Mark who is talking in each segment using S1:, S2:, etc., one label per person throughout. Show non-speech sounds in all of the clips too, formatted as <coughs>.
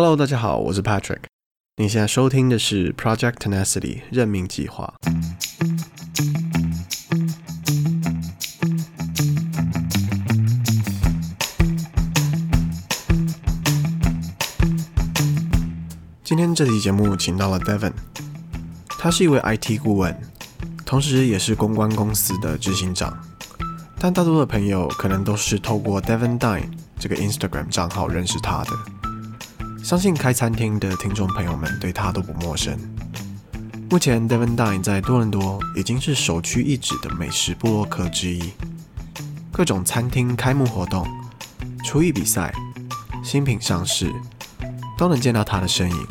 S1: Hello，大家好，我是 Patrick。你现在收听的是 Project Tenacity 任命计划。今天这期节目请到了 Devon，他是一位 IT 顾问，同时也是公关公司的执行长。但大多的朋友可能都是透过 Devon Dine 这个 Instagram 账号认识他的。相信开餐厅的听众朋友们对他都不陌生。目前，Devon Dine 在多伦多已经是首屈一指的美食部落客之一，各种餐厅开幕活动、厨艺比赛、新品上市，都能见到他的身影。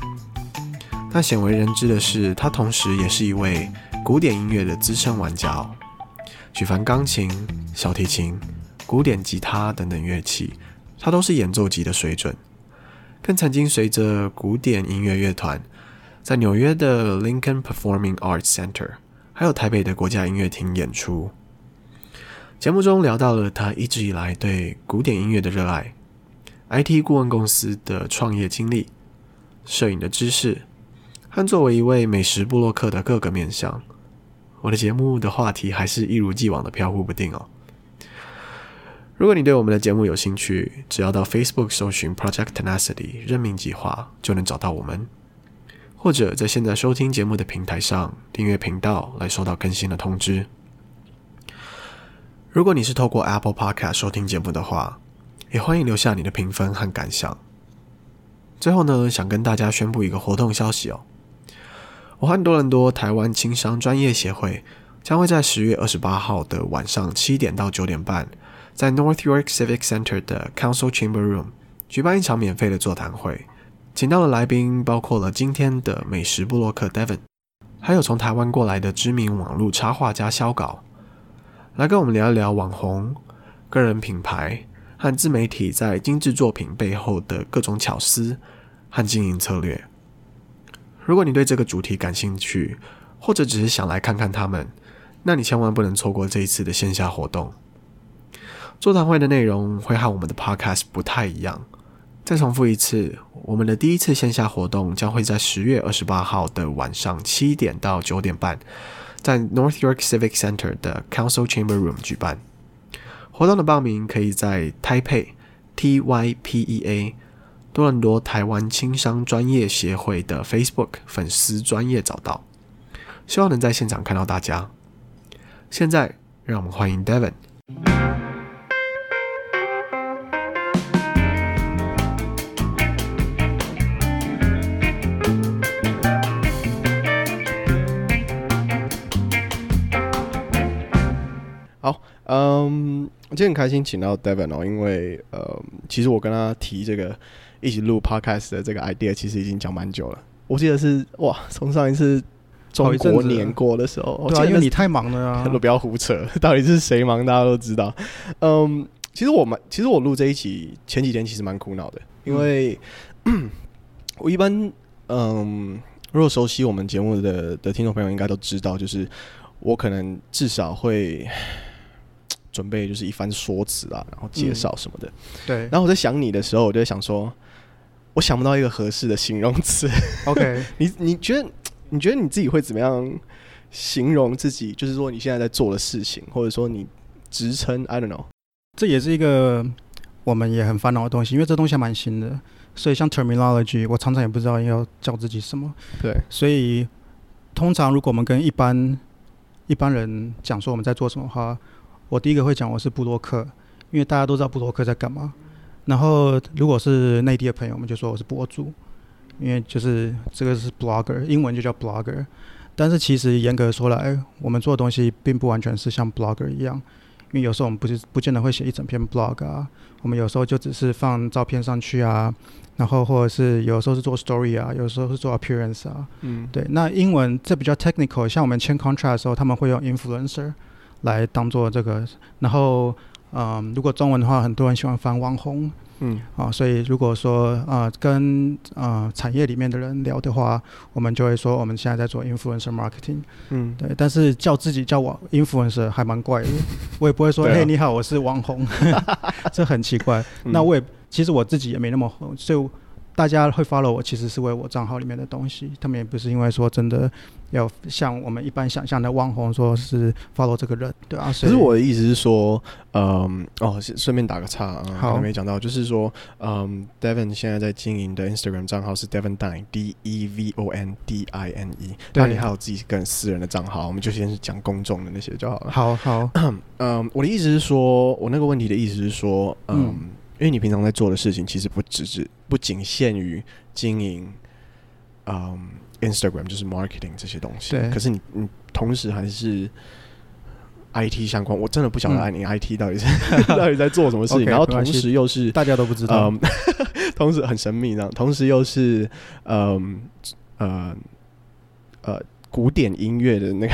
S1: 但鲜为人知的是，他同时也是一位古典音乐的资深玩家哦。举凡钢琴、小提琴、古典吉他等等乐器，他都是演奏级的水准。更曾经随着古典音乐乐团，在纽约的 Lincoln Performing Arts Center，还有台北的国家音乐厅演出。节目中聊到了他一直以来对古典音乐的热爱，IT 顾问公司的创业经历，摄影的知识。和作为一位美食部落客的各个面向，我的节目的话题还是一如既往的飘忽不定哦。如果你对我们的节目有兴趣，只要到 Facebook 搜寻 Project Tenacity 任命计划，就能找到我们，或者在现在收听节目的平台上订阅频道来收到更新的通知。如果你是透过 Apple Podcast 收听节目的话，也欢迎留下你的评分和感想。最后呢，想跟大家宣布一个活动消息哦。我和多伦多台湾青商专业协会将会在十月二十八号的晚上七点到九点半，在 North York Civic Center 的 Council Chamber Room 举办一场免费的座谈会。请到的来宾包括了今天的美食部落客 Devin，还有从台湾过来的知名网络插画家肖稿，来跟我们聊一聊网红、个人品牌和自媒体在精致作品背后的各种巧思和经营策略。如果你对这个主题感兴趣，或者只是想来看看他们，那你千万不能错过这一次的线下活动。座谈会的内容会和我们的 Podcast 不太一样。再重复一次，我们的第一次线下活动将会在十月二十八号的晚上七点到九点半，在 North York Civic Center 的 Council Chamber Room 举办。活动的报名可以在 Taipei T Y P E A。多伦多台湾轻商专业协会的 Facebook 粉丝专业找到，希望能在现场看到大家。现在，让我们欢迎 Devin。嗯，我今天很开心请到 Devin 哦，因为呃，其实我跟他提这个。一起录 podcast 的这个 idea 其实已经讲蛮久了，我记得是哇，从上一次中国年过的时候，
S2: 对啊，因为你太忙了啊，
S1: 都 <laughs> 不要胡扯，到底是谁忙，大家都知道。嗯，其实我们其实我录这一期前几天其实蛮苦恼的，因为、嗯、我一般嗯，如果熟悉我们节目的的听众朋友应该都知道，就是我可能至少会。准备就是一番说辞啊，然后介绍什么的。
S2: 嗯、对。
S1: 然后我在想你的时候，我就在想说，我想不到一个合适的形容词。
S2: OK，<laughs>
S1: 你你觉得你觉得你自己会怎么样形容自己？就是说你现在在做的事情，或者说你职称，I don't know。
S2: 这也是一个我们也很烦恼的东西，因为这东西还蛮新的，所以像 terminology，我常常也不知道要叫自己什么。
S1: 对。
S2: 所以通常如果我们跟一般一般人讲说我们在做什么的话。我第一个会讲我是布洛克，因为大家都知道布洛克在干嘛。然后如果是内地的朋友，我们就说我是博主，因为就是这个是 blogger，英文就叫 blogger。但是其实严格说来，我们做的东西并不完全是像 blogger 一样，因为有时候我们不是不见得会写一整篇 blog 啊，我们有时候就只是放照片上去啊，然后或者是有时候是做 story 啊，有时候是做 appearance 啊。嗯，对。那英文这比较 technical，像我们签 contract 的时候，他们会用 influencer。来当做这个，然后，嗯，如果中文的话，很多人喜欢翻网红，嗯，啊，所以如果说啊、呃，跟啊、呃、产业里面的人聊的话，我们就会说我们现在在做 influencer marketing，嗯，对，但是叫自己叫我 influencer 还蛮怪的，<laughs> 我也不会说，嘿，你好，我是网红，<laughs> 这很奇怪。嗯、那我也其实我自己也没那么红，所以大家会 follow 我，其实是为我账号里面的东西，他们也不是因为说真的要像我们一般想象的网红，说是 follow 这个人，对啊。
S1: 可是我的意思是说，嗯，哦，顺便打个岔啊，
S2: 好，
S1: 还没讲到，就是说，嗯，Devon 现在在经营的 Instagram 账号是 Devon Dine，D E V O N D I N E，那你还有自己个人私人的账号，我们就先讲公众的那些就好了。
S2: 好好，<coughs>
S1: 嗯，我的意思是说，我那个问题的意思是说，嗯。嗯因为你平常在做的事情，其实不只是不仅限于经营，嗯，Instagram 就是 marketing 这些东西。
S2: 对。
S1: 可是你你同时还是 IT 相关，我真的不晓得你 IT 到底是、嗯、<laughs> 到底在做什么事情。Okay, 然后同时又是
S2: 大家都不知道，
S1: 嗯、<laughs> 同时很神秘这样，同时又是嗯呃呃古典音乐的那个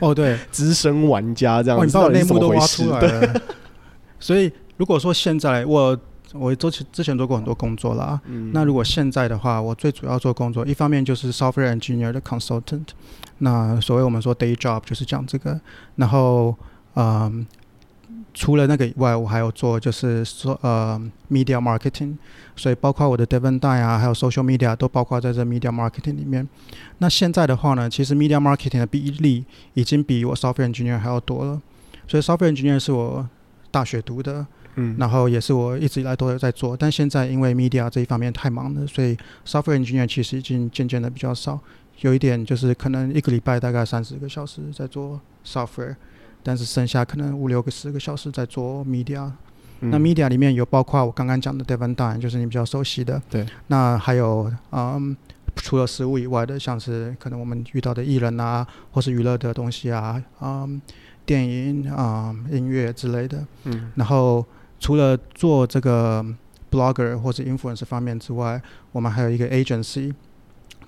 S2: 哦对 <laughs>
S1: 资深玩家这
S2: 样你把我内幕都挖出来了，
S1: 对
S2: 所以。如果说现在我我之前之前做过很多工作啦，嗯，那如果现在的话，我最主要做工作，一方面就是 software engineer 的 consultant，那所谓我们说 day job 就是讲这个，然后嗯，除了那个以外，我还有做就是说呃 media marketing，所以包括我的 Devon Dine 啊，还有 social media 都包括在这 media marketing 里面。那现在的话呢，其实 media marketing 的比例已经比我 software engineer 还要多了，所以 software engineer 是我大学读的。嗯，然后也是我一直以来都有在做，但现在因为 media 这一方面太忙了，所以 software engineer 其实已经渐渐的比较少。有一点就是可能一个礼拜大概三十个小时在做 software，但是剩下可能五六个十个小时在做 media。嗯、那 media 里面有包括我刚刚讲的 Devon Dine，就是你比较熟悉的。
S1: 对。
S2: 那还有嗯，除了食物以外的，像是可能我们遇到的艺人啊，或是娱乐的东西啊，嗯，电影啊、嗯，音乐之类的。嗯。然后。除了做这个 blogger 或者 influencer 方面之外，我们还有一个 agency，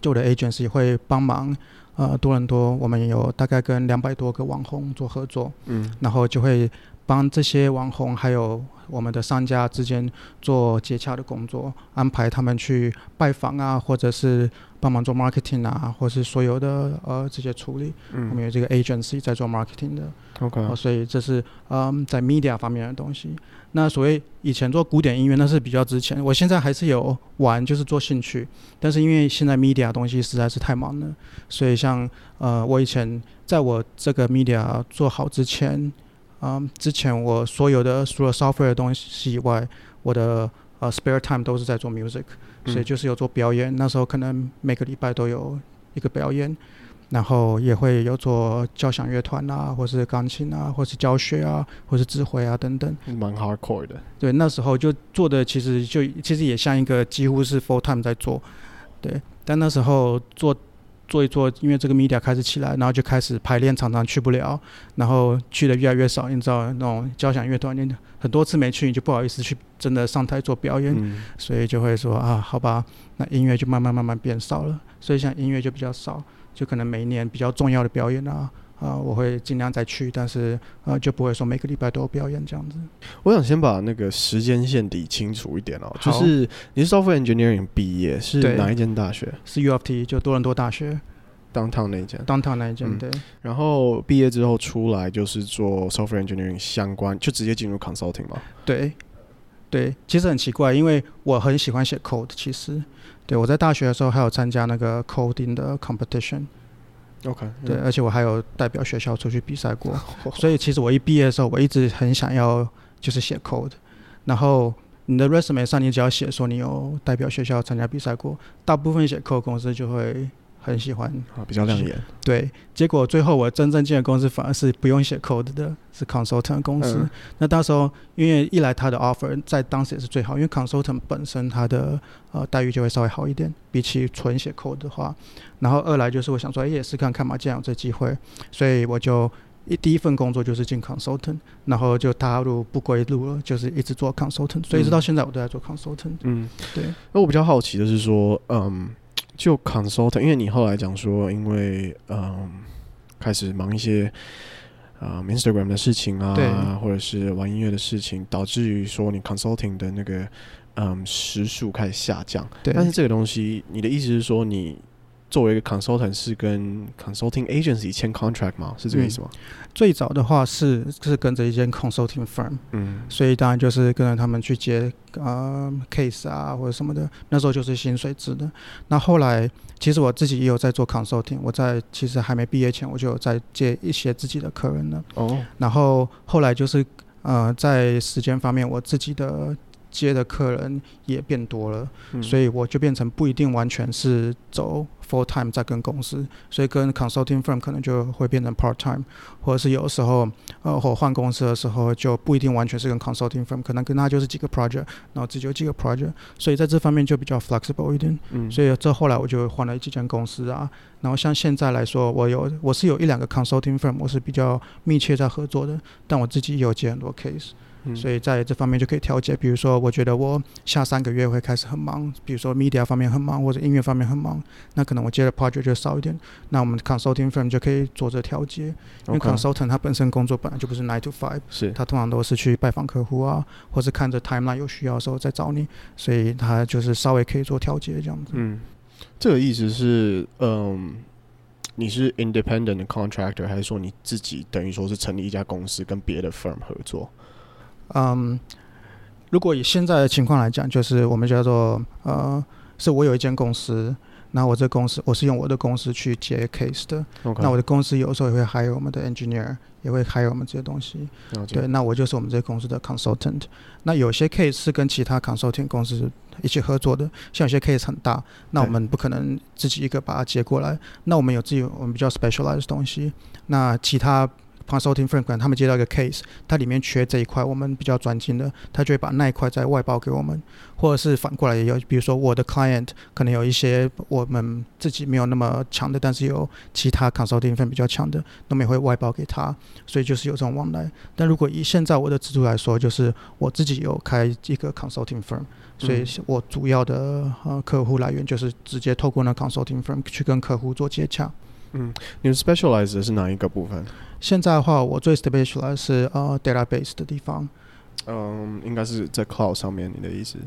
S2: 就我的 agency 会帮忙，呃，多伦多我们有大概跟两百多个网红做合作，嗯，然后就会帮这些网红还有我们的商家之间做接洽的工作，安排他们去拜访啊，或者是帮忙做 marketing 啊，或是所有的呃这些处理，嗯，我们有这个 agency 在做 marketing 的
S1: ，OK，
S2: 呃，所以这是嗯在 media 方面的东西。那所谓以前做古典音乐，那是比较之前。我现在还是有玩，就是做兴趣。但是因为现在 media 东西实在是太忙了，所以像呃，我以前在我这个 media 做好之前，嗯、呃，之前我所有的除了 software 的东西以外，我的呃 spare time 都是在做 music，所以就是有做表演。那时候可能每个礼拜都有一个表演。然后也会有做交响乐团啊，或是钢琴啊，或是教学啊，或是指挥啊等等，
S1: 蛮 hardcore 的。
S2: 对，那时候就做的其实就其实也像一个几乎是 full time 在做，对。但那时候做做一做，因为这个 media 开始起来，然后就开始排练，常常去不了，然后去的越来越少。你知道那种交响乐团，你很多次没去，你就不好意思去真的上台做表演，嗯、所以就会说啊，好吧，那音乐就慢慢慢慢变少了。所以像音乐就比较少。就可能每一年比较重要的表演啊，啊、呃，我会尽量再去，但是呃，就不会说每个礼拜都有表演这样子。
S1: 我想先把那个时间线理清楚一点哦，就是你是 software engineering 毕业是哪一间大学？
S2: 是 U of T，就多伦多大学
S1: ，downtown 那一间
S2: ，downtown 那一间、嗯，对。
S1: 然后毕业之后出来就是做 software engineering 相关，就直接进入 consulting 嘛？
S2: 对，对，其实很奇怪，因为我很喜欢写 code，其实。对，我在大学的时候还有参加那个 coding 的 competition。
S1: OK，
S2: 对，而且我还有代表学校出去比赛过。<laughs> 所以其实我一毕业的时候，我一直很想要就是写 code。然后你的 resume 上，你只要写说你有代表学校参加比赛过，大部分写 code 公司就会。很喜欢
S1: 啊，比较亮眼。
S2: 对，结果最后我真正进的公司反而是不用写 code 的，是 consultant 公司。嗯、那到时候因为一来他的 offer 在当时也是最好，因为 consultant 本身他的呃待遇就会稍微好一点，比起纯写 code 的话。然后二来就是我想说，哎，也是看看嘛，既然有这机会，所以我就一第一份工作就是进 consultant，然后就踏入不归路了，就是一直做 consultant，所以一直到现在我都在做 consultant。嗯，对。
S1: 那我比较好奇的是说，嗯。就 consultant，因为你后来讲说，因为嗯开始忙一些啊、嗯、Instagram 的事情啊，或者是玩音乐的事情，导致于说你 consulting 的那个嗯时数开始下降。
S2: 对。
S1: 但是这个东西，你的意思是说，你作为一个 consultant 是跟 consulting agency 签 contract 吗？是这个意思吗？
S2: 嗯、最早的话是是跟着一间 consulting firm，嗯，所以当然就是跟着他们去接呃 case 啊或者什么的，那时候就是薪水制的。那后来其实我自己也有在做 consulting，我在其实还没毕业前我就有在接一些自己的客人了。哦，然后后来就是呃在时间方面我自己的。接的客人也变多了，嗯、所以我就变成不一定完全是走 full time 在跟公司，所以跟 consulting firm 可能就会变成 part time，或者是有时候呃我换公司的时候就不一定完全是跟 consulting firm，可能跟他就是几个 project，然后自己有几个 project，所以在这方面就比较 flexible 一点。嗯，所以这后来我就换了几间公司啊，然后像现在来说，我有我是有一两个 consulting firm，我是比较密切在合作的，但我自己也有接很多 case。所以在这方面就可以调节，比如说，我觉得我下三个月会开始很忙，比如说 media 方面很忙，或者音乐方面很忙，那可能我接的 project 就少一点。那我们 consulting firm 就可以做这调节，因为 consultant 他本身工作本来就不是 nine to five，是他通常都是去拜访客户啊，或是看着 timeline 有需要的时候再找你，所以他就是稍微可以做调节这样子。
S1: 嗯，这个意思是，嗯，你是 independent contractor，还是说你自己等于说是成立一家公司跟别的 firm 合作？
S2: 嗯，如果以现在的情况来讲，就是我们叫做呃，是我有一间公司，那我这公司我是用我的公司去接 case 的。那我的公司有时候也会 hire 我们的 engineer，也会 hire 我们这些东西。对，那我就是我们这个公司的 consultant。那有些 case 是跟其他 consulting 公司一起合作的，像有些 case 很大，那我们不可能自己一个把它接过来。那我们有自己我们比较 specialized 的东西，那其他。Consulting firm 他们接到一个 case，它里面缺这一块，我们比较专精的，他就会把那一块再外包给我们，或者是反过来也有，比如说我的 client 可能有一些我们自己没有那么强的，但是有其他 consulting firm 比较强的，那么也会外包给他，所以就是有这种往来。但如果以现在我的制度来说，就是我自己有开一个 consulting firm，所以我主要的呃客户来源就是直接透过那 consulting firm 去跟客户做接洽。
S1: 嗯，你们 specialize 的是哪一个部分？
S2: 现在的话，我最 specialize 是呃 database 的地方。
S1: 嗯，应该是在 cloud 上面，你的意思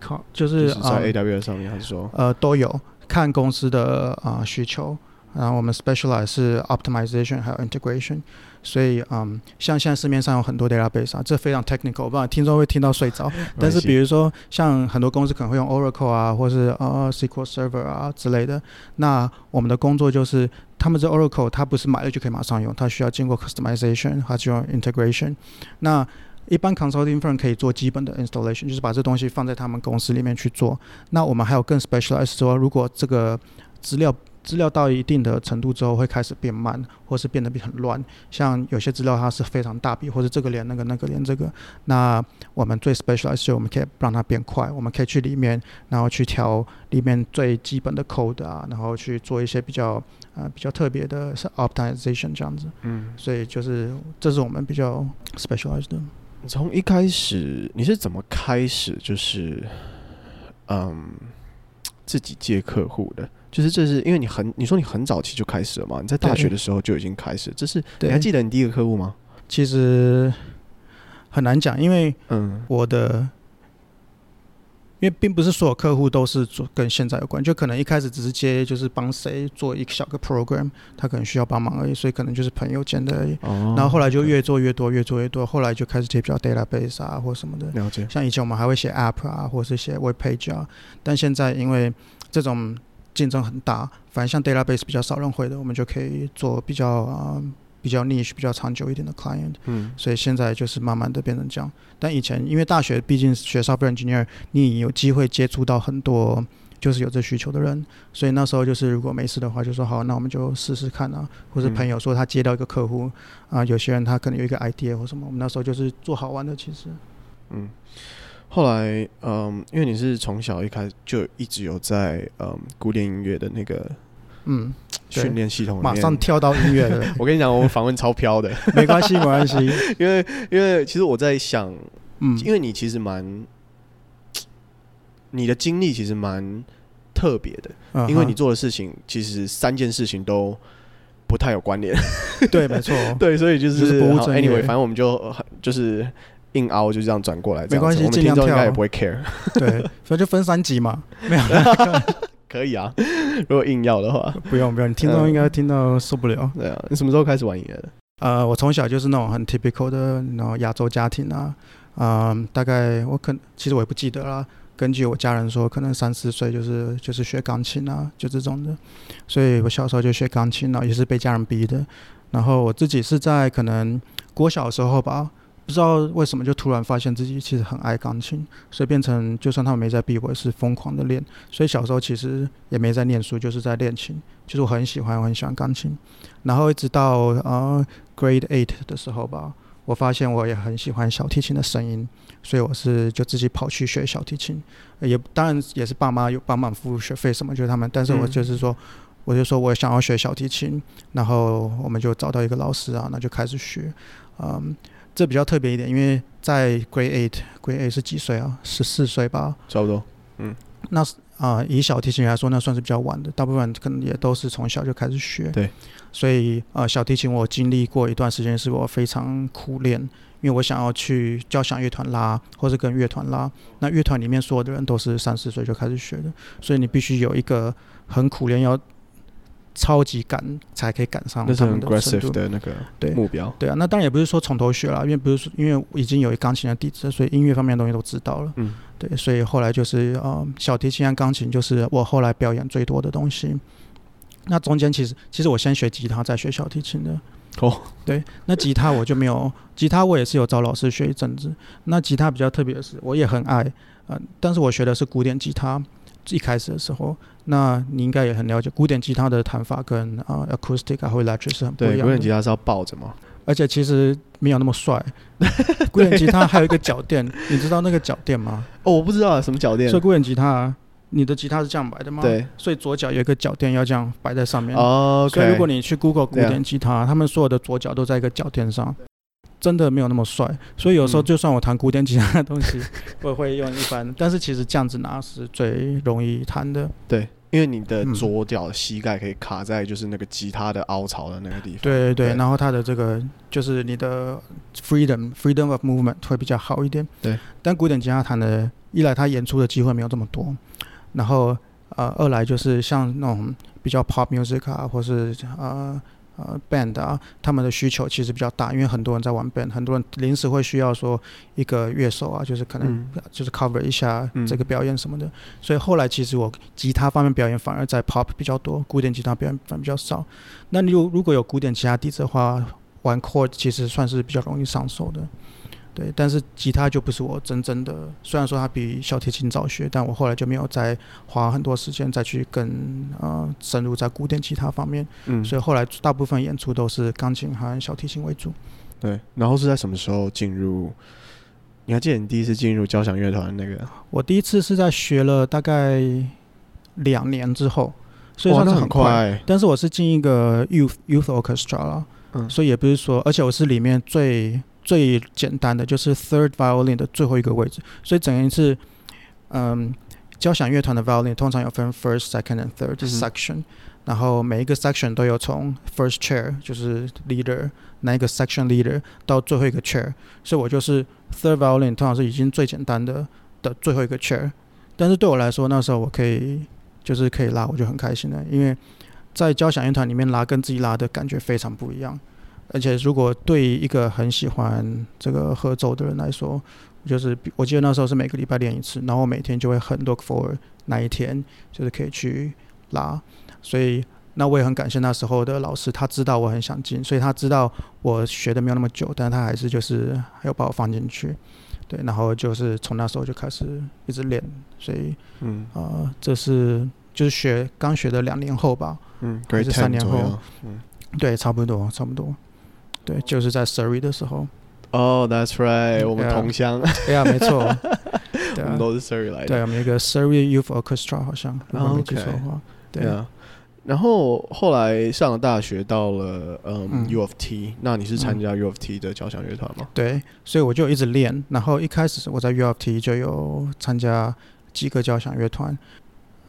S2: ？？cloud，就是
S1: 在 AWS 上面，还是说？
S2: 呃，都有，看公司的啊、呃、需求。然后我们 specialize 是 optimization 还有 integration。所以，嗯，像现在市面上有很多 database 啊，这非常 technical，我不知道听众会听到睡着。<laughs> 但是，比如说像很多公司可能会用 Oracle 啊，或是呃 SQL Server 啊之类的。那我们的工作就是，他们这 Oracle 它不是买了就可以马上用，它需要经过 customization，它需要 integration。那一般 consulting firm 可以做基本的 installation，就是把这东西放在他们公司里面去做。那我们还有更 specialized 说，如果这个资料资料到一定的程度之后，会开始变慢，或是变得很乱。像有些资料它是非常大笔，或者这个连那个，那个连这个。那我们最 specialized 就我们可以让它变快，我们可以去里面，然后去调里面最基本的 code 啊，然后去做一些比较呃比较特别的是 optimization 这样子。嗯。所以就是这是我们比较 specialized 的。
S1: 从一开始你是怎么开始就是嗯自己接客户的？就是这是因为你很你说你很早期就开始了嘛？你在大学的时候就已经开始。这是你还记得你第一个客户吗？
S2: 其实很难讲，因为嗯，我的、嗯、因为并不是所有客户都是做跟现在有关，就可能一开始只是接就是帮谁做一个小个 program，他可能需要帮忙而已，所以可能就是朋友间的而已。哦。然后后来就越做越多，越做越多，后来就开始接比较 database 啊或什么的。
S1: 了解。
S2: 像以前我们还会写 app 啊，或者是写 web page 啊，但现在因为这种。竞争很大，反正像 database 比较少人会的，我们就可以做比较比较 niche、比较长久一点的 client。嗯，所以现在就是慢慢的变成这样。但以前因为大学毕竟学 software engineer，你有机会接触到很多就是有这需求的人，所以那时候就是如果没事的话，就说好，那我们就试试看啊。或者朋友说他接到一个客户啊、呃，有些人他可能有一个 idea 或什么，我们那时候就是做好玩的，其实。嗯。
S1: 后来，嗯，因为你是从小一开始就一直有在嗯古典音乐的那个嗯训练系统
S2: 马上跳到音乐了。<laughs>
S1: 我跟你讲，我们访问超飘的，<laughs>
S2: 没关系，没关系。
S1: 因为因为其实我在想，嗯，因为你其实蛮你的经历其实蛮特别的，嗯，因为你做的事情其实三件事情都不太有关联。<laughs>
S2: 对，没错，
S1: 对，所以就是。Anyway，反正我们就就是。硬凹就这样转过来，
S2: 没关系，尽量跳，应该也不会 care。对，所以就分三集嘛，没有。
S1: 可以啊，<laughs> 如果硬要的话，
S2: 不用不用，你听到应该听到受不了。
S1: 嗯、<laughs> 对啊，你什么时候开始玩音乐的？
S2: 呃，我从小就是那种很 typical 的然后亚洲家庭啊，嗯、呃，大概我可其实我也不记得了。根据我家人说，可能三四岁就是就是学钢琴啊，就这种的。所以我小时候就学钢琴啊，也是被家人逼的。然后我自己是在可能国小的时候吧，不知道为什么就突然发现自己其实很爱钢琴，所以变成就算他们没在逼我，也是疯狂的练。所以小时候其实也没在念书，就是在练琴。就是我很喜欢，我很喜欢钢琴。然后一直到呃 Grade Eight 的时候吧，我发现我也很喜欢小提琴的声音。所以我是就自己跑去学小提琴，也当然也是爸妈有帮忙付学费什么，就是他们。但是我就是说，我就说我想要学小提琴，然后我们就找到一个老师啊，那就开始学。嗯，这比较特别一点，因为在 Grade Eight，Grade Eight 是几岁啊？十四岁吧，
S1: 差不多。嗯，
S2: 那啊、呃，以小提琴来说，那算是比较晚的，大部分可能也都是从小就开始学。
S1: 对，
S2: 所以呃，小提琴我经历过一段时间，是我非常苦练。因为我想要去交响乐团拉，或是跟乐团拉，那乐团里面所有的人都是三四岁就开始学的，所以你必须有一个很苦练，要超级赶才可以赶上他们的程度
S1: 的那个对目标。
S2: 对啊，那当然也不是说从头学了，因为不是说因为已经有一钢琴的底子，所以音乐方面的东西都知道了。嗯，对，所以后来就是呃，小提琴和钢琴就是我后来表演最多的东西。那中间其实其实我先学吉他，再学小提琴的。
S1: 哦，
S2: 对，那吉他我就没有，吉他我也是有找老师学一阵子。那吉他比较特别的是，我也很爱，嗯、呃，但是我学的是古典吉他，一开始的时候，那你应该也很了解，古典吉他的弹法跟啊、呃、acoustic 啊或 electric 是很不一样的。
S1: 对，古典吉他是要抱着吗？
S2: 而且其实没有那么帅。古典吉他还有一个脚垫，<laughs> 你知道那个脚垫吗？
S1: 哦，我不知道什么脚垫。
S2: 所以古典吉他、啊。你的吉他是这样摆的吗？
S1: 对，
S2: 所以左脚有一个脚垫要这样摆在上面。
S1: 哦，okay,
S2: 所以如果你去 Google 古典吉他，他们所有的左脚都在一个脚垫上，真的没有那么帅。所以有时候就算我弹古典吉他的东西，<laughs> 我也会用一般。但是其实这样子拿是最容易弹的。
S1: 对，因为你的左脚膝盖可以卡在就是那个吉他的凹槽的那个地方。
S2: 对对对，然后它的这个就是你的 freedom freedom of movement 会比较好一点。
S1: 对，
S2: 但古典吉他弹的，一来他演出的机会没有这么多。然后，呃，二来就是像那种比较 pop music 啊，或是呃呃 band 啊，他们的需求其实比较大，因为很多人在玩 band，很多人临时会需要说一个乐手啊，就是可能就是 cover 一下这个表演什么的。嗯、所以后来其实我吉他方面表演反而在 pop 比较多，古典吉他表演反而比较少。那你如如果有古典吉他底子的话，玩 chord 其实算是比较容易上手的。对，但是吉他就不是我真正的。虽然说它比小提琴早学，但我后来就没有再花很多时间再去更呃深入在古典吉他方面。嗯，所以后来大部分演出都是钢琴和小提琴为主。
S1: 对，然后是在什么时候进入？你还记得你第一次进入交响乐团那个？
S2: 我第一次是在学了大概两年之后，所以算是很快。
S1: 快
S2: 但是我是进一个 youth youth orchestra 了，嗯，所以也不是说，而且我是里面最。最简单的就是 third violin 的最后一个位置，所以整一次，嗯，交响乐团的 violin 通常有分 first、second and third section，嗯，然后每一个 section 都有从 first chair 就是 leader 那一个 section leader 到最后一个 chair，所以我就是 third violin 通常是已经最简单的的最后一个 chair，但是对我来说那时候我可以就是可以拉，我就很开心了，因为在交响乐团里面拉跟自己拉的感觉非常不一样。而且，如果对一个很喜欢这个合奏的人来说，就是我记得那时候是每个礼拜练一次，然后每天就会很 look for 那一天，就是可以去拉。所以，那我也很感谢那时候的老师，他知道我很想进，所以他知道我学的没有那么久，但他还是就是还要把我放进去。对，然后就是从那时候就开始一直练。所以，嗯，呃，这是就是学刚学的两年后吧，嗯，还是三年后，嗯，对，差不多，差不多。对，就是在 Surrey 的时候。
S1: 哦、oh,，That's right，我们同乡。
S2: 对啊，没错。<laughs>
S1: 我们都是 Surrey 来的。
S2: 对，我们有一个 Surrey Youth Orchestra，好像如果没记错的话。对啊。
S1: 然后后来上了大学，到了嗯，嗯 U of T，那你是参加 U of T 的交响乐团吗？
S2: 对，所以我就一直练。然后一开始我在 U of T 就有参加几个交响乐团。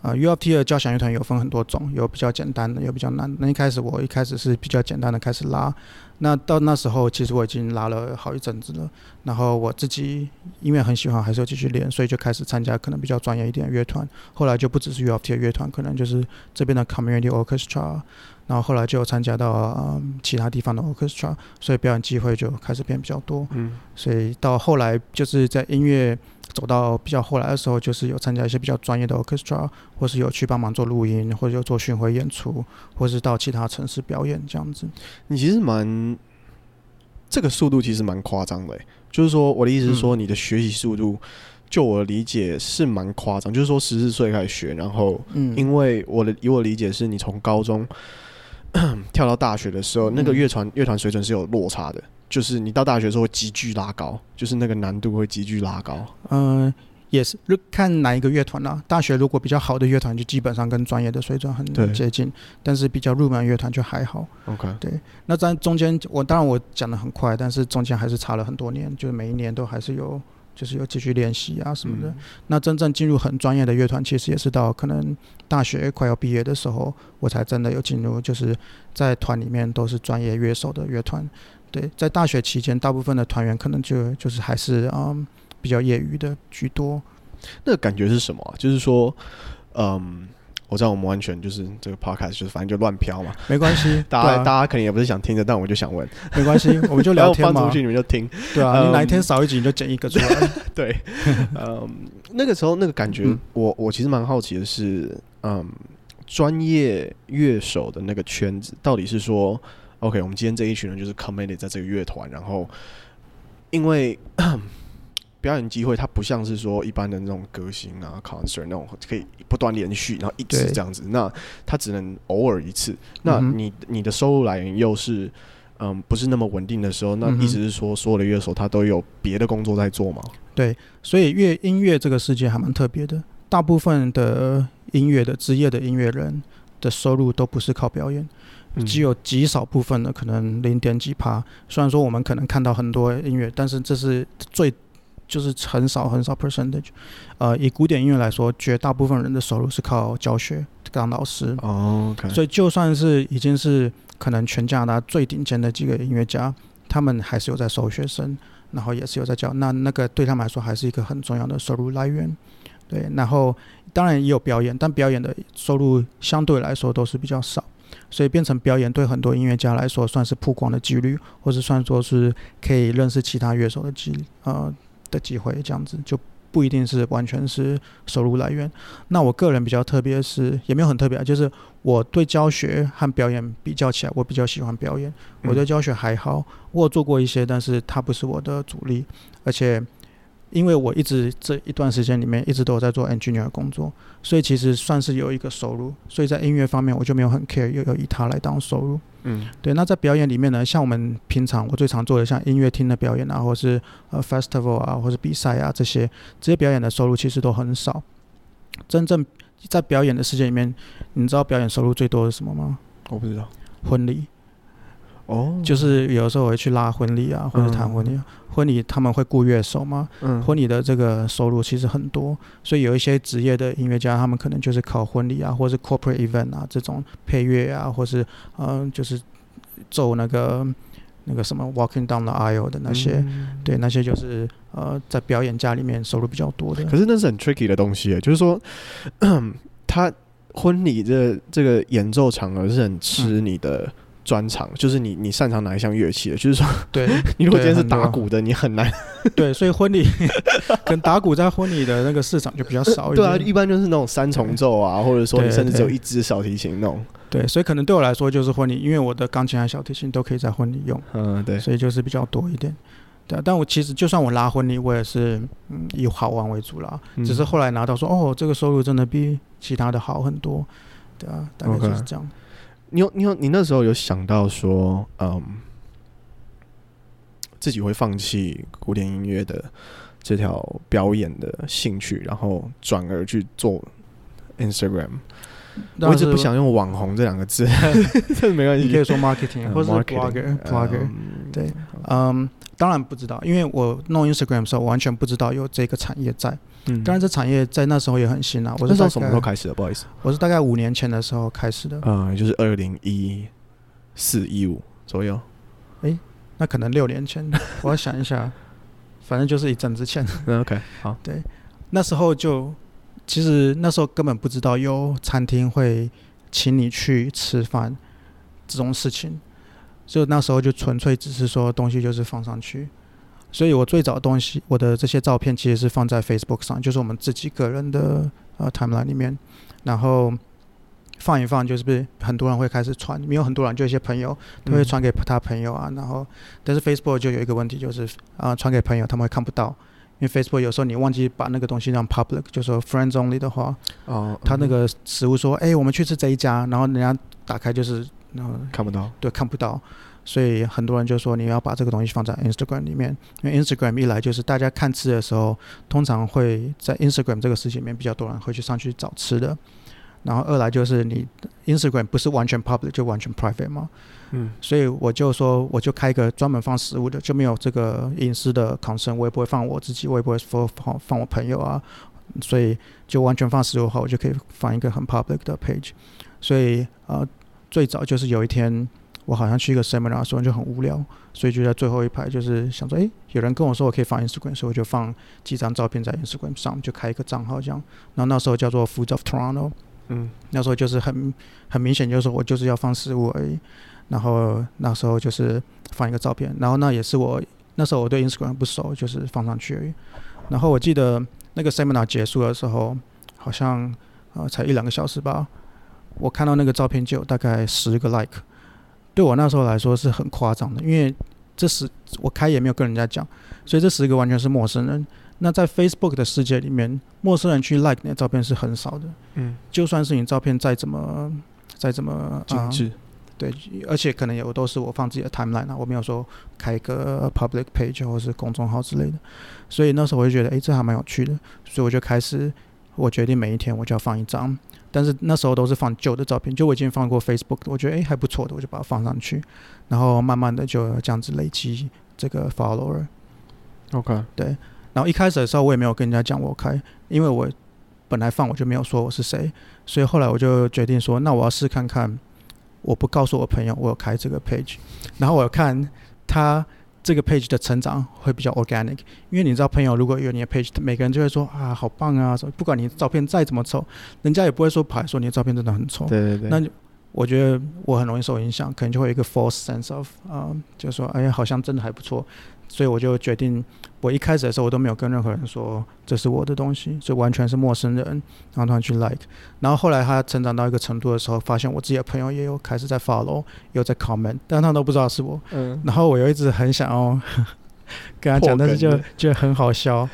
S2: 呃，U of T 的交响乐团有分很多种，有比较简单的，有比较难的。那一开始我一开始是比较简单的开始拉，那到那时候其实我已经拉了好一阵子了。然后我自己因为很喜欢，还是要继续练，所以就开始参加可能比较专业一点的乐团。后来就不只是 U of T 的乐团，可能就是这边的 Community Orchestra。然后后来就参加到、嗯、其他地方的 Orchestra，所以表演机会就开始变比较多。嗯，所以到后来就是在音乐。走到比较后来的时候，就是有参加一些比较专业的 orchestra，或是有去帮忙做录音，或者有做巡回演出，或是到其他城市表演这样子。
S1: 你其实蛮这个速度其实蛮夸张的，欸，就是说我的意思是说，你的学习速度，嗯，就我的理解是蛮夸张。就是说十四岁开始学，然后因为我的以我的理解是你从高中 <coughs> 跳到大学的时候，那个乐团乐团水准是有落差的。就是你到大学的时候会急剧拉高，就是那个难度会急剧拉高。
S2: 嗯，也是看哪一个乐团啦。大学如果比较好的乐团，就基本上跟专业的水准很接近，但是比较入门乐团就还好。
S1: OK，
S2: 对。那在中间，我当然我讲的很快，但是中间还是差了很多年，就是每一年都还是有，就是有继续练习啊什么的。嗯、那真正进入很专业的乐团，其实也是到可能大学快要毕业的时候，我才真的有进入，就是在团里面都是专业乐手的乐团。对，在大学期间，大部分的团员可能就就是还是嗯比较业余的居多。
S1: 那个感觉是什么啊？就是说，嗯，我知道我们完全就是这个 podcast 就是反正就乱飘嘛，
S2: 没关系。<laughs>
S1: 大家、啊、大家肯定也不是想听的，但我就想问，
S2: 没关系，我们就 <laughs> 聊天嘛。
S1: 放出去你们就听，
S2: 对啊，嗯、你哪一天少一集你就剪一个出来。<laughs>
S1: 对，嗯，那个时候那个感觉，嗯、我我其实蛮好奇的是，嗯，专业乐手的那个圈子到底是说。OK，我们今天这一群人就是 committed 在这个乐团，然后因为 <coughs> 表演机会，它不像是说一般的那种歌星啊 concert 那种可以不断连续，然后一直这样子，那它只能偶尔一次。那你你的收入来源又是嗯不是那么稳定的时候，那意思是说所有的乐手他都有别的工作在做吗？
S2: 对，所以乐音乐这个世界还蛮特别的，大部分的音乐的职业的音乐人的收入都不是靠表演。只有极少部分的可能零点几趴，虽然说我们可能看到很多音乐，但是这是最就是很少很少 percentage。呃，以古典音乐来说，绝大部分人的收入是靠教学当老师。
S1: 哦，okay。
S2: 所以就算是已经是可能全加拿大最顶尖的几个音乐家，他们还是有在收学生，然后也是有在教。那那个对他们来说还是一个很重要的收入来源。对，然后当然也有表演，但表演的收入相对来说都是比较少。所以变成表演对很多音乐家来说算是曝光的几率，或是算说是可以认识其他乐手的机呃的机会，这样子就不一定是完全是收入来源。那我个人比较特别是，也没有很特别，就是我对教学和表演比较起来，我比较喜欢表演。我对教学还好，我做过一些，但是它不是我的主力，而且。因为我一直这一段时间里面一直都有在做 engineer 工作，所以其实算是有一个收入。所以在音乐方面，我就没有很 care，又有以它来当收入。嗯，对。那在表演里面呢，像我们平常我最常做的，像音乐厅的表演啊，或是呃 festival 啊，或是比赛啊这些，这些表演的收入其实都很少。真正在表演的世界里面，你知道表演收入最多的是什么吗？
S1: 我不知道。
S2: 婚礼。
S1: 哦、oh，
S2: 就是有的时候我会去拉婚礼啊，或者谈婚礼。婚礼他们会雇乐手嘛？嗯，婚礼的这个收入其实很多，所以有一些职业的音乐家，他们可能就是靠婚礼啊，或是 corporate event 啊这种配乐啊，或是嗯、呃，就是奏那个那个什么 walking down the aisle 的那些，嗯、对，那些就是呃在表演家里面收入比较多的。
S1: 可是那是很 tricky 的东西，就是说，<clears throat> 他婚礼这这个演奏场合是很吃你的。嗯专长就是你，你擅长哪一项乐器的？就是说，<laughs>
S2: 对，
S1: 你如果今天是打鼓的，你很难。
S2: 对，所以婚礼 <laughs> 跟打鼓在婚礼的那个市场就比较少一点。
S1: 对啊，一般就是那种三重奏啊，或者说你甚至只有一支小提琴那种。
S2: 对，所以可能对我来说就是婚礼，因为我的钢琴和小提琴都可以在婚礼用。
S1: 嗯，对，
S2: 所以就是比较多一点。对啊，但我其实就算我拉婚礼，我也是嗯以好玩为主啦。只是后来拿到说，哦，这个收入真的比其他的好很多。对啊，大概就是这样。Okay.
S1: 你有你有你那时候有想到说，嗯，自己会放弃古典音乐的这条表演的兴趣，然后转而去做 Instagram。我一直不想用网红这两个字 <laughs> <laughs> 这没关系，
S2: 你可以说 marketing 或者 blogger，blogger。对，嗯，当然不知道，因为我弄 Instagram 的时候，我完全不知道有这个产业在。嗯，当然这产业在那时候也很新啊。我是从
S1: 什么时候开始的？不好意思，
S2: 我是大概五年前的时候开始的。
S1: 嗯，也就是二零一四一五左右。
S2: 哎、欸，那可能六年前，<laughs> 我要想一下，反正就是一阵之前。<laughs>
S1: 嗯，OK，好。
S2: 对，那时候就其实那时候根本不知道有餐厅会请你去吃饭这种事情。就那时候就纯粹只是说东西就是放上去，所以我最早的东西，我的这些照片其实是放在 Facebook 上，就是我们自己个人的呃 timeline 里面，然后放一放，就是不是很多人会开始传，没有很多人，就一些朋友都会传给他朋友啊，然后但是 Facebook 就有一个问题，就是啊呃、传给朋友他们会看不到，因为 Facebook 有时候你忘记把那个东西让 public，就说 friends only 的话，哦，他那个食物说，哎，我们去吃这一家，然后人家打开就是。
S1: 看不到，
S2: 对，看不到，所以很多人就说你要把这个东西放在 Instagram 里面，因为 Instagram 一来就是大家看吃的时候，通常会在 Instagram 这个事情里面比较多人会去上去找吃的，然后二来就是你 Instagram 不是完全 public 就完全 private 嘛，嗯，所以我就说我就开一个专门放食物的，就没有这个隐私的 concern，我也不会放我自己，我也不会放放放我朋友啊，所以就完全放食物的话，我就可以放一个很 public 的 page，所以呃。最早就是有一天，我好像去一个 seminar 的时候就很无聊，所以就在最后一排，就是想说，诶、欸，有人跟我说我可以放 Instagram，所以我就放几张照片在 Instagram 上，就开一个账号这样。然后那时候叫做 Foods of Toronto，嗯，那时候就是很很明显，就是说我就是要放食物而已。然后那时候就是放一个照片，然后那也是我那时候我对 Instagram 不熟，就是放上去而已。然后我记得那个 seminar 结束的时候，好像呃才一两个小时吧。我看到那个照片就有大概十个 like，对我那时候来说是很夸张的，因为这十我开也没有跟人家讲，所以这十个完全是陌生人。那在 Facebook 的世界里面，陌生人去 like 你的照片是很少的。嗯，就算是你照片再怎么再怎么
S1: 精致，
S2: 对，而且可能也都是我放自己的 timeline 啊，我没有说开一个 public page 或是公众号之类的。所以那时候我就觉得，哎，这还蛮有趣的，所以我就开始，我决定每一天我就要放一张。但是那时候都是放旧的照片，就我已经放过 Facebook，我觉得诶还不错的，我就把它放上去，然后慢慢的就这样子累积这个 follower。
S1: OK，
S2: 对。然后一开始的时候我也没有跟人家讲我开，因为我本来放我就没有说我是谁，所以后来我就决定说，那我要试看看，我不告诉我朋友我有开这个 page，然后我看他。这个 page 的成长会比较 organic，因为你知道，朋友如果有你的 page，每个人就会说啊，好棒啊！不管你照片再怎么丑，人家也不会说牌说你的照片真的很丑。
S1: 对对对。
S2: 那我觉得我很容易受影响，可能就会有一个 false sense of 啊、呃，就是说，哎呀，好像真的还不错。所以我就决定，我一开始的时候我都没有跟任何人说这是我的东西，就完全是陌生人，然后他们去 like，然后后来他成长到一个程度的时候，发现我自己的朋友也有开始在 follow，有在 comment，但他们都不知道是我。嗯。然后我又一直很想要 <laughs> 跟他讲，但是就觉得很好笑，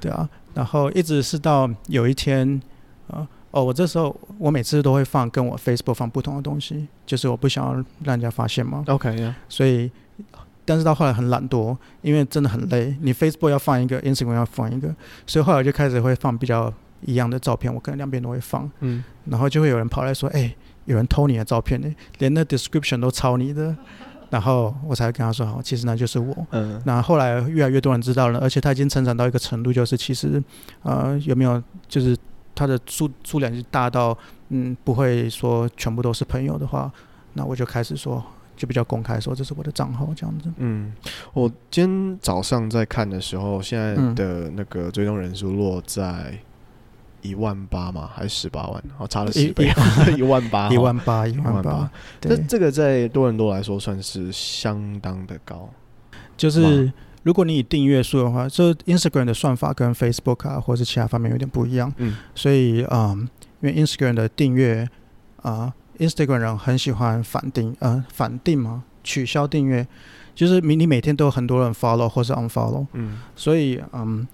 S2: 对啊。然后一直是到有一天，啊，哦，我这时候我每次都会放跟我 Facebook 放不同的东西，就是我不想要让人家发现嘛。
S1: OK 呀。
S2: 所以。但是到后来很懒惰，因为真的很累。你 Facebook 要放一个，Instagram 要放一个，所以后来我就开始会放比较一样的照片，我可能两边都会放。嗯，然后就会有人跑来说：“哎、欸，有人偷你的照片呢，连那 description 都抄你的。<laughs> ”然后我才跟他说：“好，其实那就是我。”嗯。那后来越来越多人知道了，而且他已经成长到一个程度，就是其实呃有没有，就是他的数数量就大到嗯不会说全部都是朋友的话，那我就开始说。就比较公开说，这是我的账号这样子。
S1: 嗯，我今天早上在看的时候，现在的那个追踪人数落在一万八嘛，还是十八万？哦，差了十倍，<laughs> 一万八，
S2: 一万八，一万八。
S1: 这这个在多伦多来说算是相当的高。
S2: 就是如果你以订阅数的话，就 Instagram 的算法跟 Facebook 啊，或者是其他方面有点不一样。嗯，所以嗯，因为 Instagram 的订阅啊。Instagram 人很喜欢反订，呃，反订嘛，取消订阅，就是你你每天都有很多人 follow 或是 unfollow，嗯，所以嗯，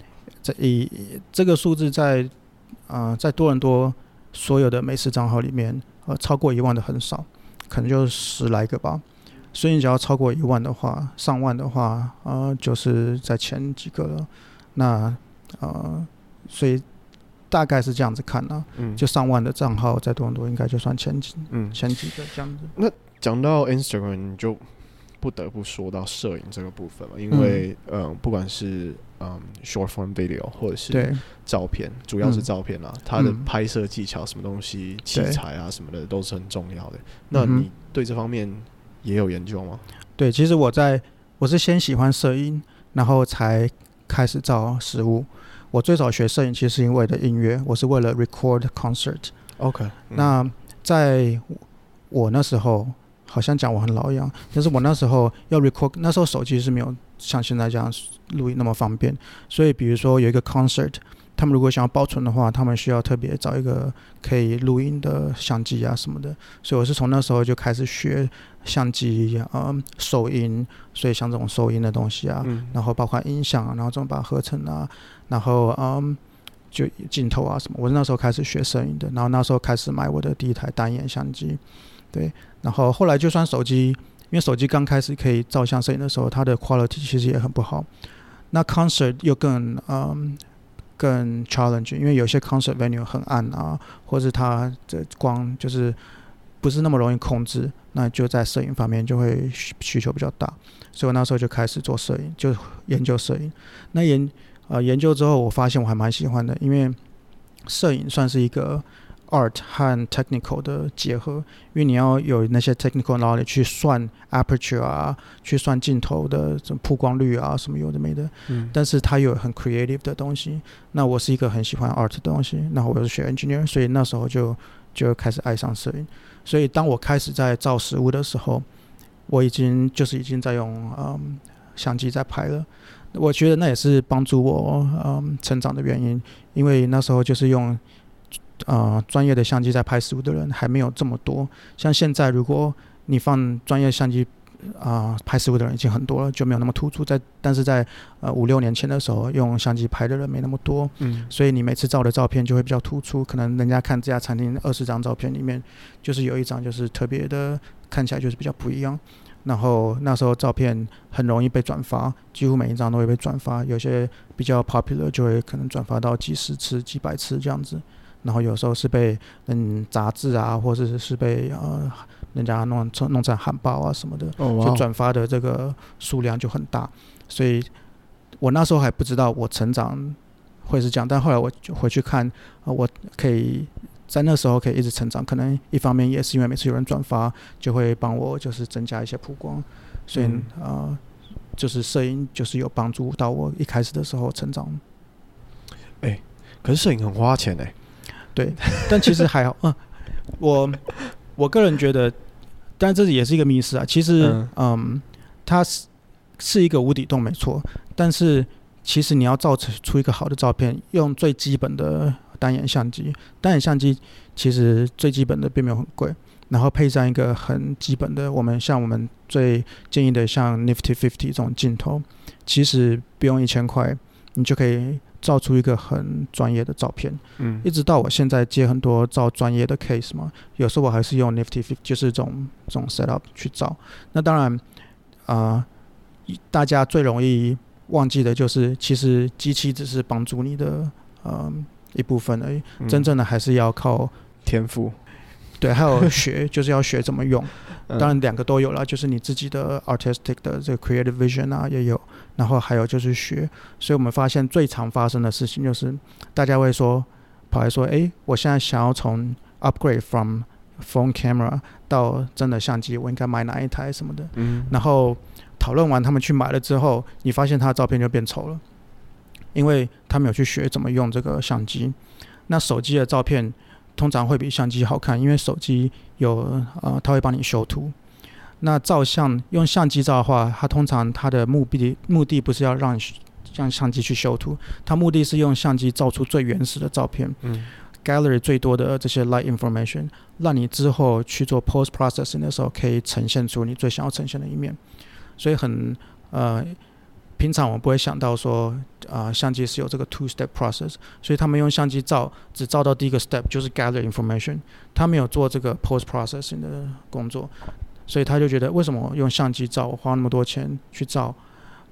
S2: 这以这个数字在啊、呃，在多伦多所有的美食账号里面，呃，超过一万的很少，可能就十来个吧。所以你只要超过一万的话，上万的话，呃，就是在前几个了。那呃，所以。大概是这样子看呢、啊，嗯，就上万的账号在多伦多应该就算前几，嗯，前几个这样子。
S1: 那讲到 Instagram，你就不得不说到摄影这个部分了，因为嗯、呃，不管是嗯 short form video 或者是照片，主要是照片啊，嗯、它的拍摄技巧、什么东西、器材啊什么的都是很重要的。那你对这方面也有研究吗？
S2: 对，其实我在我是先喜欢摄影，然后才开始照实物。我最早学摄影其实是因为的音乐，我是为了 record concert。
S1: OK，、嗯、
S2: 那在我那时候。好像讲我很老一样，但是我那时候要 record，那时候手机是没有像现在这样录音那么方便，所以比如说有一个 concert，他们如果想要保存的话，他们需要特别找一个可以录音的相机啊什么的，所以我是从那时候就开始学相机啊、收音，所以像这种收音的东西啊，嗯、然后包括音响啊，然后这种把它合成啊，然后嗯，就镜头啊什么，我是那时候开始学摄影的，然后那时候开始买我的第一台单眼相机，对。然后后来就算手机，因为手机刚开始可以照相摄影的时候，它的 quality 其实也很不好。那 concert 又更嗯更 challenge，因为有些 concert venue 很暗啊，或是它的光就是不是那么容易控制，那就在摄影方面就会需求比较大。所以我那时候就开始做摄影，就研究摄影。那研呃研究之后，我发现我还蛮喜欢的，因为摄影算是一个。Art 和 technical 的结合，因为你要有那些 technical knowledge 去算 aperture 啊，去算镜头的这曝光率啊，什么有的没的。嗯。但是它有很 creative 的东西。那我是一个很喜欢 art 的东西，那我又是学 engineer，所以那时候就就开始爱上摄影。所以当我开始在照实物的时候，我已经就是已经在用嗯相机在拍了。我觉得那也是帮助我嗯成长的原因，因为那时候就是用。啊，专、呃、业的相机在拍实物的人还没有这么多。像现在，如果你放专业相机啊、呃、拍实物的人已经很多了，就没有那么突出。在但是在呃五六年前的时候，用相机拍的人没那么多，嗯，所以你每次照的照片就会比较突出。可能人家看这家餐厅二十张照片里面，就是有一张就是特别的，看起来就是比较不一样。然后那时候照片很容易被转发，几乎每一张都会被转发。有些比较 popular 就会可能转发到几十次、几百次这样子。然后有时候是被嗯杂志啊，或者是是被呃人家弄成弄成海报啊什么的，就转发的这个数量就很大。所以我那时候还不知道我成长会是这样，但后来我就回去看，呃，我可以在那时候可以一直成长。可能一方面也是因为每次有人转发，就会帮我就是增加一些曝光。所以呃，就是摄影就是有帮助到我一开始的时候成长。
S1: 哎，可是摄影很花钱哎。
S2: 对，但其实还好。<laughs> 嗯，我我个人觉得，但这也是一个迷思啊。其实，嗯，嗯，它是是一个无底洞，没错。但是，其实你要造成出一个好的照片，用最基本的单眼相机，单眼相机其实最基本的并没有很贵，然后配上一个很基本的，我们像我们最建议的像 Nifty Fifty 这种镜头，其实不用一千块，你就可以。照出一个很专业的照片，嗯，一直到我现在接很多照专业的 case 嘛，有时候我还是用 Nifty 就是这种这种 setup 去照。那当然，啊、呃，大家最容易忘记的就是，其实机器只是帮助你的呃一部分而已，嗯、真正的还是要靠
S1: 天赋。
S2: 对，还有学，<laughs> 就是要学怎么用。当然两个都有了，就是你自己的 artistic 的这个 creative vision 啊也有，然后还有就是学。所以我们发现最常发生的事情就是，大家会说，跑来说，哎，我现在想要从 upgrade from phone camera 到真的相机，我应该买哪一台什么的。嗯。然后讨论完，他们去买了之后，你发现他的照片就变丑了，因为他没有去学怎么用这个相机。那手机的照片。通常会比相机好看，因为手机有呃，它会帮你修图。那照相用相机照的话，它通常它的目的目的不是要让让相机去修图，它目的是用相机照出最原始的照片。嗯。Gallery 最多的这些 light information，让你之后去做 post processing 的时候，可以呈现出你最想要呈现的一面。所以很呃。平常我不会想到说，啊、相机是有这个 two step process，所以他们用相机照，只照到第一个 step 就是 gather information，他没有做这个 post processing 的工作，所以他就觉得为什么用相机照，我花那么多钱去照，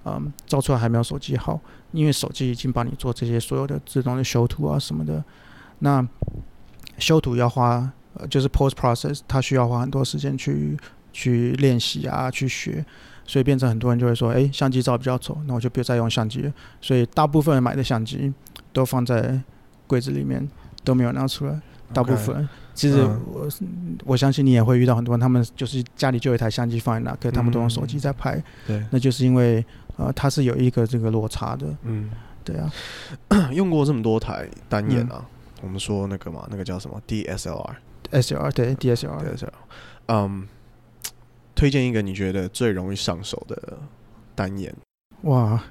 S2: 嗯，照出来还没有手机好，因为手机已经帮你做这些所有的自动的修图啊什么的，那修图要花，呃，就是 post process，他需要花很多时间去去练习啊，去学。所以变成很多人就会说，哎，相机照比较丑，那我就别再用相机了。所以大部分人买的相机都放在柜子里面，都没有拿出来。大部分
S1: Okay.
S2: 其实我、嗯、我相信你也会遇到很多人，他们就是家里就有一台相机放在那，可是他们都用手机在拍。
S1: 嗯、对，
S2: 那就是因为呃，它是有一个这个落差的。嗯，对啊，<coughs>
S1: 用过这么多台单眼啊，嗯、我们说那个嘛，那个叫什么 DSLR，SLR
S2: 对 DSLR，DSLR，
S1: 嗯，推荐一个你觉得最容易上手的单眼。
S2: 哇，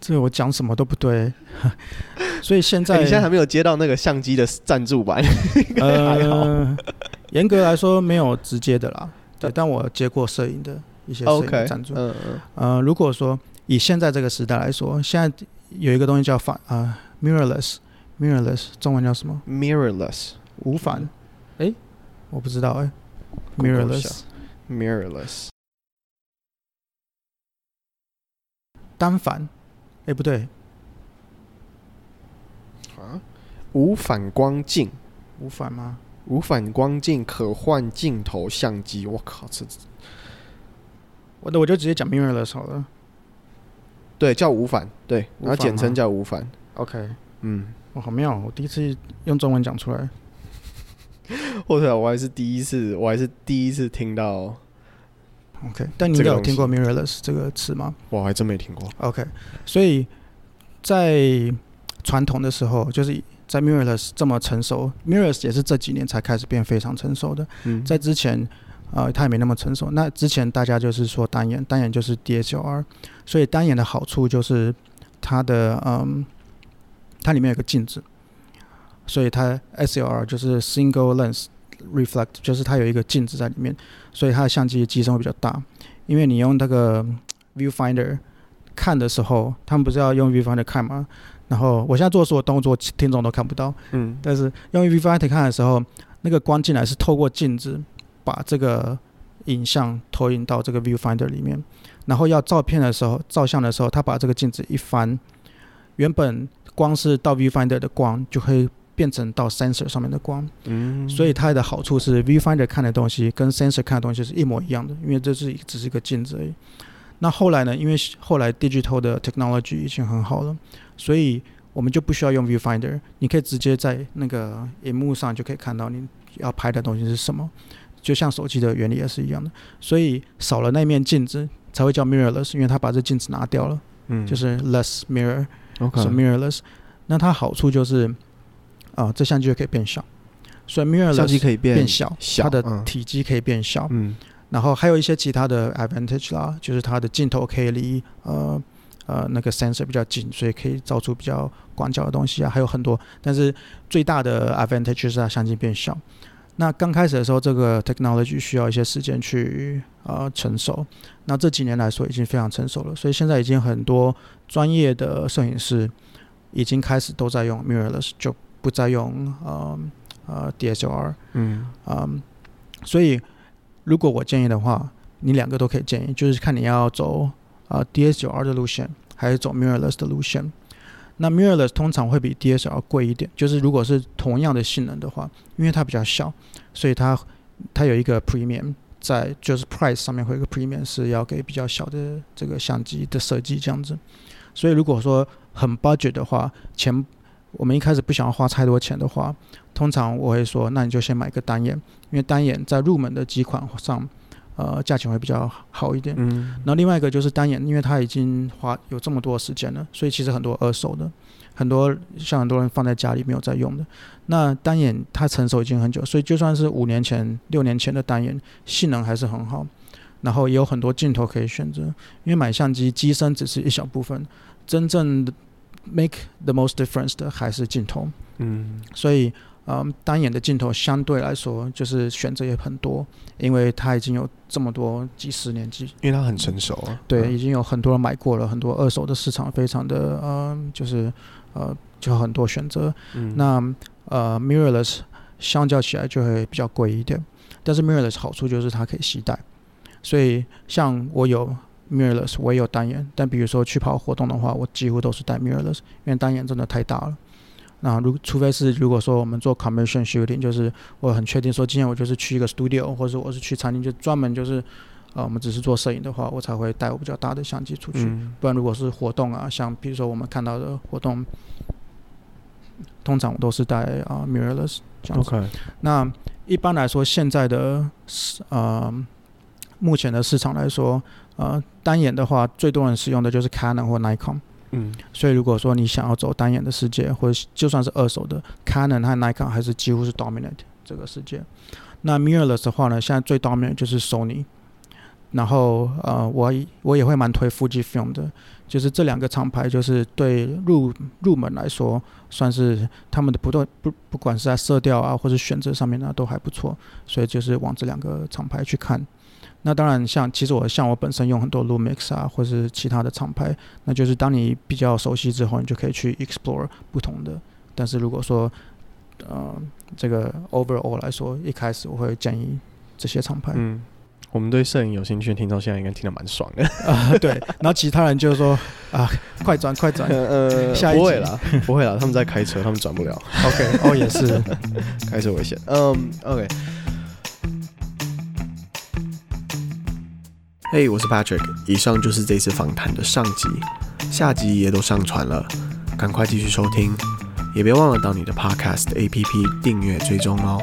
S2: 这个我讲什么都不对。<laughs> 所以现在、
S1: 欸、你现在还没有接到那个相机的赞助吧？
S2: 呃，严格来说没有直接的啦。对，但我接过摄影的一些摄影赞助。嗯嗯。呃，如果说以现在这个时代来说，现在有一个东西叫反啊、呃、mirrorless，mirrorless 中文叫什么
S1: ？mirrorless
S2: 无反。哎、欸，我不知道哎、欸。Mirrorless，mirrorless 单反。哎、欸，不对。
S1: 啊，无反光镜，
S2: 无反吗？
S1: 无反光镜可换镜头相机，我靠，这
S2: 我的我就直接讲 mirrorless 好了。
S1: 对，叫无反，对，然后简称叫无反。
S2: OK，
S1: 嗯，
S2: 哇，好妙，我第一次用中文讲出来。<laughs>
S1: 或者我还是第一次，我还是第一次听到。
S2: OK，但你有听过 mirrorless 这个词吗？
S1: 我还真没听过。
S2: OK，所以在。传统的时候，就是在 mirrorless 这么成熟，mirrorless 也是这几年才开始变非常成熟的。嗯，在之前，呃，它也没那么成熟。那之前大家就是说单眼，单眼就是 DSLR，所以单眼的好处就是它的嗯，它里面有个镜子，所以它 SLR 就是 single lens reflect，就是它有一个镜子在里面，所以它的相机机身会比较大。因为你用那个 viewfinder 看的时候，他们不是要用 viewfinder 看吗？然后我现在做所有动作，听众都看不到。嗯，但是用 viewfinder 看的时候，那个光进来是透过镜子把这个影像投影到这个 viewfinder 里面。然后要照片的时候，照相的时候，他把这个镜子一翻，原本光是到 viewfinder 的光，就会变成到 sensor 上面的光。嗯，所以它的好处是 viewfinder 看的东西跟 sensor 看的东西是一模一样的，因为这是只是一个镜子而已。那后来呢？因为后来 digital 的 technology 已经很好了。所以我们就不需要用 viewfinder，你可以直接在那个荧幕上就可以看到你要拍的东西是什么，就像手机的原理也是一样的。所以少了那面镜子才会叫 mirrorless，因为它把这镜子拿掉了，嗯，就是 less mirror，OK，是 mirrorless。那它好处就是啊，这相机就可以变小，所以 mirrorless 相机可以变小，它的体积可以变小，嗯，然后还有一些其他的 advantage 啦，就是它的镜头可以离呃。呃，那个 sensor 比较近，所以可以照出比较广角的东西啊，还有很多。但是最大的 advantage 是它相机变小。那刚开始的时候，这个 technology 需要一些时间去呃成熟。那这几年来说已经非常成熟了，所以现在已经很多专业的摄影师已经开始都在用 mirrorless，就不再用呃呃 DSLR。嗯嗯，所以如果我建议的话，你两个都可以建议，就是看你要走。啊、呃、，DSLR 的路线还是走 mirrorless 的路线？那 mirrorless 通常会比 DSLR 贵一点，就是如果是同样的性能的话，因为它比较小，所以它它有一个 premium 在，就是 price 上面会有一个 premium 是要给比较小的这个相机的设计这样子。所以如果说很 budget 的话，钱我们一开始不想要花太多钱的话，通常我会说，那你就先买个单眼，因为单眼在入门的几款上。呃，价钱会比较好一点。嗯，然后另外一个就是单眼，因为它已经花有这么多时间了，所以其实很多二手的，很多像很多人放在家里没有在用的。那单眼它成熟已经很久，所以就算是五年前、六年前的单眼，性能还是很好。然后也有很多镜头可以选择，因为买相机机身只是一小部分，真正的 make the most difference 的还是镜头。嗯，所以。嗯，单眼的镜头相对来说就是选择也很多，因为它已经有这么多几十年几，
S1: 因为它很成熟啊。
S2: 对，
S1: 嗯、
S2: 已经有很多人买过了，很多二手的市场非常的嗯，就是呃，就很多选择。嗯、那呃，mirrorless 相较起来就会比较贵一点，但是 mirrorless 好处就是它可以携带，所以像我有 mirrorless，我也有单眼，但比如说去跑活动的话，我几乎都是带 mirrorless，因为单眼真的太大了。那如除非是如果说我们做 commercial shooting，就是我很确定说今天我就是去一个 studio，或者我是去餐厅，就专门就是呃，我们只是做摄影的话，我才会带我比较大的相机出去。
S1: 嗯、
S2: 不然如果是活动啊，像比如说我们看到的活动，通常我都是带啊、呃、mirrorless 这样子。那一般来说，现在的呃目前的市场来说，呃单眼的话，最多人使用的就是 Canon 或 Nikon。
S1: 嗯，
S2: 所以如果说你想要走单眼的世界，或者就算是二手的，Canon 和 Nikon 还是几乎是 dominant 这个世界。那 mirrorless 的话呢，现在最 dominant 就是 Sony。然后呃，我我也会蛮推 Fujifilm 的，就是这两个厂牌，就是对入入门来说，算是他们的不断不不管是在色调啊，或者选择上面呢，都还不错。所以就是往这两个厂牌去看。那当然像，像其实我像我本身用很多 Lumix 啊，或是其他的厂牌，那就是当你比较熟悉之后，你就可以去 explore 不同的。但是如果说，呃，这个 overall 来说，一开始我会建议这些厂牌。
S1: 嗯，我们对摄影有兴趣的听众现在应该听得蛮爽的。
S2: 啊、呃，对。然后其他人就是说啊，快转快转，
S1: 呃，
S2: 下一集
S1: 不会啦，不会了，他们在开车，他们转不了。
S2: OK，哦也是，<laughs>
S1: 开车危险。嗯，OK。嘿我是 Patrick。以上就是这次访谈的上集，下集也都上传了，赶快继续收听，也别忘了到你的 Podcast APP 订阅追踪哦。